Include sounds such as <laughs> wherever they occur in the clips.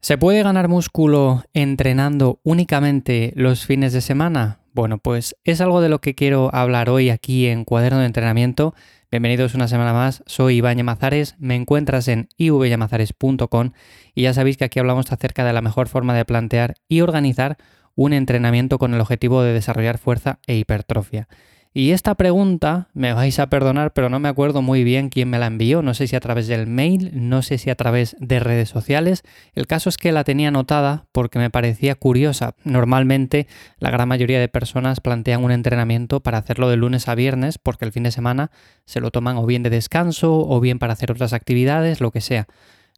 ¿Se puede ganar músculo entrenando únicamente los fines de semana? Bueno, pues es algo de lo que quiero hablar hoy aquí en Cuaderno de Entrenamiento. Bienvenidos una semana más, soy Iván Yamazares, me encuentras en ivyamazares.com y ya sabéis que aquí hablamos acerca de la mejor forma de plantear y organizar un entrenamiento con el objetivo de desarrollar fuerza e hipertrofia. Y esta pregunta, me vais a perdonar, pero no me acuerdo muy bien quién me la envió, no sé si a través del mail, no sé si a través de redes sociales. El caso es que la tenía anotada porque me parecía curiosa. Normalmente la gran mayoría de personas plantean un entrenamiento para hacerlo de lunes a viernes porque el fin de semana se lo toman o bien de descanso o bien para hacer otras actividades, lo que sea.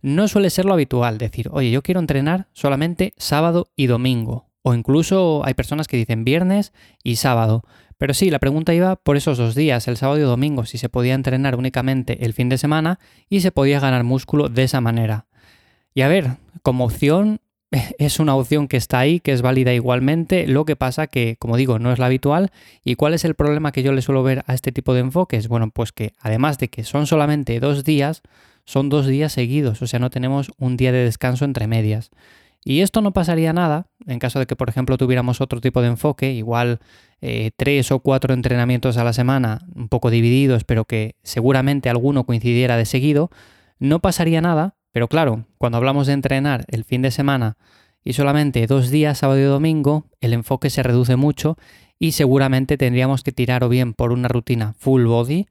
No suele ser lo habitual decir, oye, yo quiero entrenar solamente sábado y domingo. O incluso hay personas que dicen viernes y sábado. Pero sí, la pregunta iba por esos dos días, el sábado y domingo, si se podía entrenar únicamente el fin de semana y se podía ganar músculo de esa manera. Y a ver, como opción <laughs> es una opción que está ahí, que es válida igualmente, lo que pasa que, como digo, no es la habitual. ¿Y cuál es el problema que yo le suelo ver a este tipo de enfoques? Bueno, pues que además de que son solamente dos días, son dos días seguidos, o sea, no tenemos un día de descanso entre medias. Y esto no pasaría nada en caso de que, por ejemplo, tuviéramos otro tipo de enfoque, igual eh, tres o cuatro entrenamientos a la semana, un poco divididos, pero que seguramente alguno coincidiera de seguido, no pasaría nada, pero claro, cuando hablamos de entrenar el fin de semana y solamente dos días, sábado y domingo, el enfoque se reduce mucho y seguramente tendríamos que tirar o bien por una rutina full body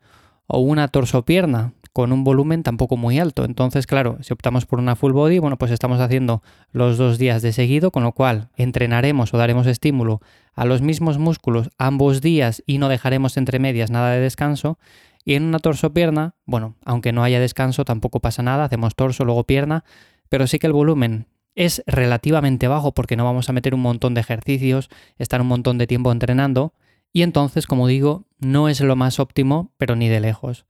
o una torso-pierna, con un volumen tampoco muy alto. Entonces, claro, si optamos por una full body, bueno, pues estamos haciendo los dos días de seguido, con lo cual entrenaremos o daremos estímulo a los mismos músculos ambos días y no dejaremos entre medias nada de descanso. Y en una torso-pierna, bueno, aunque no haya descanso, tampoco pasa nada, hacemos torso, luego pierna, pero sí que el volumen es relativamente bajo porque no vamos a meter un montón de ejercicios, estar un montón de tiempo entrenando, y entonces, como digo, no es lo más óptimo, pero ni de lejos.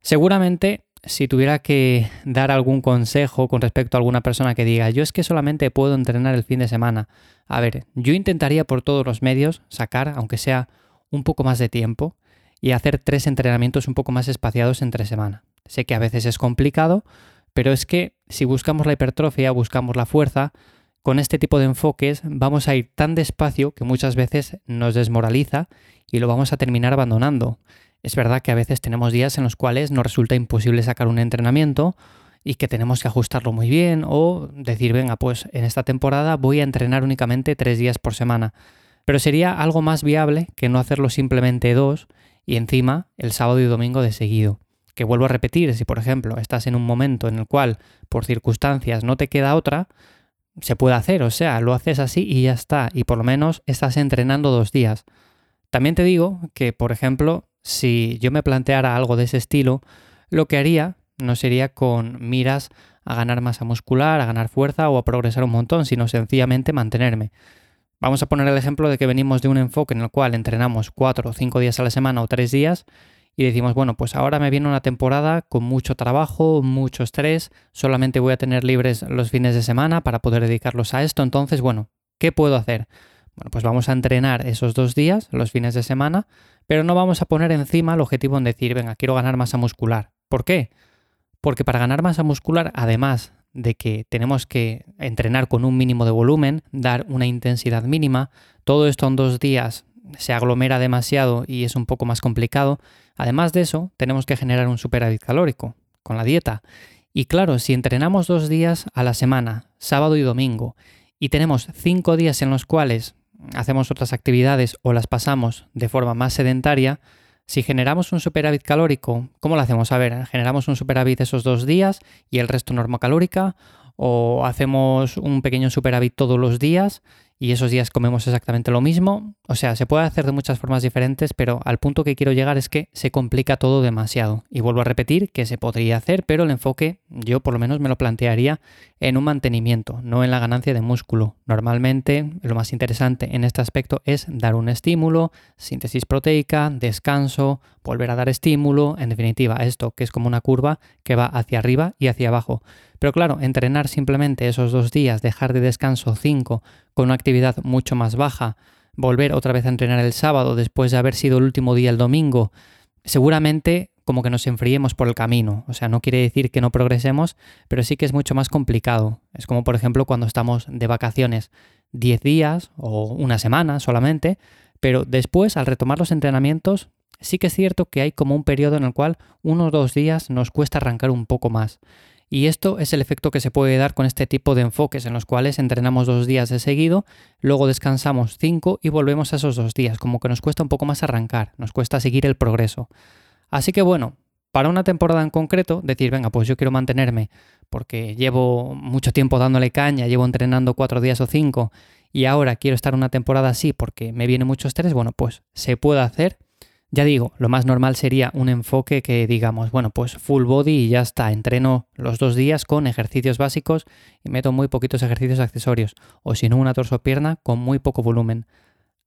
Seguramente si tuviera que dar algún consejo con respecto a alguna persona que diga, yo es que solamente puedo entrenar el fin de semana. A ver, yo intentaría por todos los medios sacar, aunque sea un poco más de tiempo, y hacer tres entrenamientos un poco más espaciados entre semana. Sé que a veces es complicado, pero es que si buscamos la hipertrofia, buscamos la fuerza, con este tipo de enfoques vamos a ir tan despacio que muchas veces nos desmoraliza y lo vamos a terminar abandonando. Es verdad que a veces tenemos días en los cuales nos resulta imposible sacar un entrenamiento y que tenemos que ajustarlo muy bien o decir, venga, pues en esta temporada voy a entrenar únicamente tres días por semana. Pero sería algo más viable que no hacerlo simplemente dos y encima el sábado y domingo de seguido. Que vuelvo a repetir, si por ejemplo estás en un momento en el cual por circunstancias no te queda otra, se puede hacer, o sea, lo haces así y ya está, y por lo menos estás entrenando dos días. También te digo que, por ejemplo, si yo me planteara algo de ese estilo, lo que haría no sería con miras a ganar masa muscular, a ganar fuerza o a progresar un montón, sino sencillamente mantenerme. Vamos a poner el ejemplo de que venimos de un enfoque en el cual entrenamos cuatro o cinco días a la semana o tres días y decimos, bueno, pues ahora me viene una temporada con mucho trabajo, mucho estrés, solamente voy a tener libres los fines de semana para poder dedicarlos a esto, entonces, bueno, ¿qué puedo hacer? Bueno, pues vamos a entrenar esos dos días, los fines de semana, pero no vamos a poner encima el objetivo en decir, venga, quiero ganar masa muscular. ¿Por qué? Porque para ganar masa muscular, además de que tenemos que entrenar con un mínimo de volumen, dar una intensidad mínima, todo esto en dos días se aglomera demasiado y es un poco más complicado. Además de eso, tenemos que generar un superávit calórico con la dieta. Y claro, si entrenamos dos días a la semana, sábado y domingo, y tenemos cinco días en los cuales hacemos otras actividades o las pasamos de forma más sedentaria, si generamos un superávit calórico, ¿cómo lo hacemos? A ver, generamos un superávit esos dos días y el resto normocalórica, o hacemos un pequeño superávit todos los días y esos días comemos exactamente lo mismo. O sea, se puede hacer de muchas formas diferentes, pero al punto que quiero llegar es que se complica todo demasiado. Y vuelvo a repetir que se podría hacer, pero el enfoque yo por lo menos me lo plantearía en un mantenimiento, no en la ganancia de músculo. Normalmente lo más interesante en este aspecto es dar un estímulo, síntesis proteica, descanso, volver a dar estímulo, en definitiva, esto que es como una curva que va hacia arriba y hacia abajo. Pero claro, entrenar simplemente esos dos días, dejar de descanso cinco, con una actividad mucho más baja, volver otra vez a entrenar el sábado después de haber sido el último día el domingo, seguramente como que nos enfriemos por el camino. O sea, no quiere decir que no progresemos, pero sí que es mucho más complicado. Es como, por ejemplo, cuando estamos de vacaciones 10 días o una semana solamente, pero después, al retomar los entrenamientos, sí que es cierto que hay como un periodo en el cual uno o dos días nos cuesta arrancar un poco más. Y esto es el efecto que se puede dar con este tipo de enfoques en los cuales entrenamos dos días de seguido, luego descansamos cinco y volvemos a esos dos días, como que nos cuesta un poco más arrancar, nos cuesta seguir el progreso. Así que bueno, para una temporada en concreto, decir, venga, pues yo quiero mantenerme porque llevo mucho tiempo dándole caña, llevo entrenando cuatro días o cinco y ahora quiero estar una temporada así porque me viene mucho estrés, bueno, pues se puede hacer. Ya digo, lo más normal sería un enfoque que digamos, bueno, pues full body y ya está, entreno los dos días con ejercicios básicos y meto muy poquitos ejercicios accesorios, o si no una torso-pierna con muy poco volumen.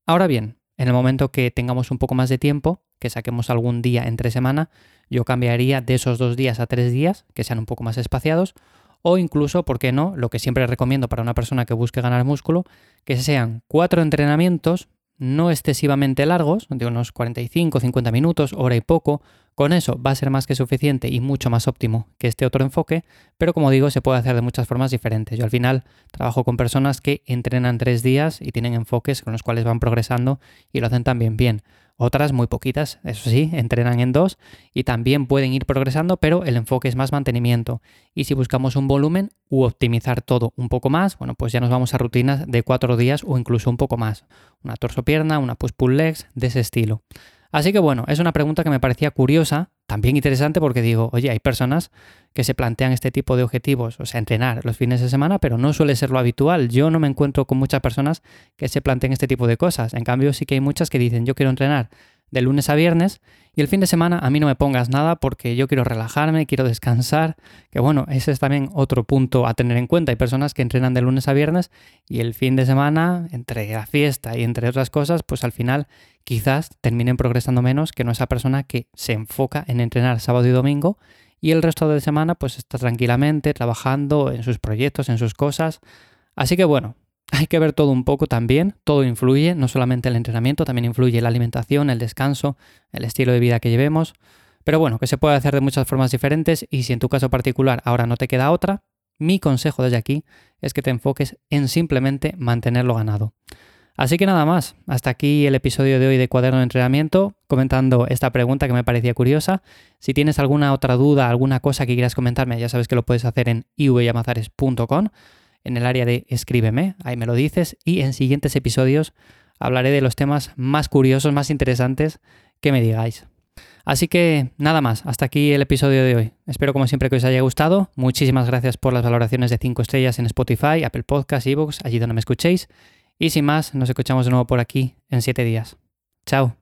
Ahora bien, en el momento que tengamos un poco más de tiempo, que saquemos algún día entre semana, yo cambiaría de esos dos días a tres días, que sean un poco más espaciados, o incluso, ¿por qué no? Lo que siempre recomiendo para una persona que busque ganar músculo, que sean cuatro entrenamientos no excesivamente largos, de unos 45, 50 minutos, hora y poco. Con eso va a ser más que suficiente y mucho más óptimo que este otro enfoque, pero como digo, se puede hacer de muchas formas diferentes. Yo al final trabajo con personas que entrenan tres días y tienen enfoques con los cuales van progresando y lo hacen también bien. Otras muy poquitas, eso sí, entrenan en dos y también pueden ir progresando, pero el enfoque es más mantenimiento. Y si buscamos un volumen u optimizar todo un poco más, bueno, pues ya nos vamos a rutinas de cuatro días o incluso un poco más. Una torso-pierna, una push-pull legs, de ese estilo. Así que bueno, es una pregunta que me parecía curiosa, también interesante porque digo, oye, hay personas que se plantean este tipo de objetivos, o sea, entrenar los fines de semana, pero no suele ser lo habitual. Yo no me encuentro con muchas personas que se planteen este tipo de cosas. En cambio, sí que hay muchas que dicen, yo quiero entrenar de lunes a viernes y el fin de semana a mí no me pongas nada porque yo quiero relajarme, quiero descansar, que bueno, ese es también otro punto a tener en cuenta. Hay personas que entrenan de lunes a viernes y el fin de semana, entre la fiesta y entre otras cosas, pues al final quizás terminen progresando menos que no esa persona que se enfoca en entrenar sábado y domingo y el resto de semana pues está tranquilamente trabajando en sus proyectos, en sus cosas. Así que bueno, hay que ver todo un poco también, todo influye, no solamente el entrenamiento, también influye la alimentación, el descanso, el estilo de vida que llevemos. Pero bueno, que se puede hacer de muchas formas diferentes y si en tu caso particular ahora no te queda otra, mi consejo desde aquí es que te enfoques en simplemente mantenerlo ganado. Así que nada más, hasta aquí el episodio de hoy de Cuaderno de Entrenamiento, comentando esta pregunta que me parecía curiosa. Si tienes alguna otra duda, alguna cosa que quieras comentarme, ya sabes que lo puedes hacer en ivyamazares.com en el área de escríbeme, ahí me lo dices, y en siguientes episodios hablaré de los temas más curiosos, más interesantes que me digáis. Así que nada más, hasta aquí el episodio de hoy. Espero como siempre que os haya gustado. Muchísimas gracias por las valoraciones de 5 estrellas en Spotify, Apple Podcasts, Evox, allí donde me escuchéis. Y sin más, nos escuchamos de nuevo por aquí en 7 días. Chao.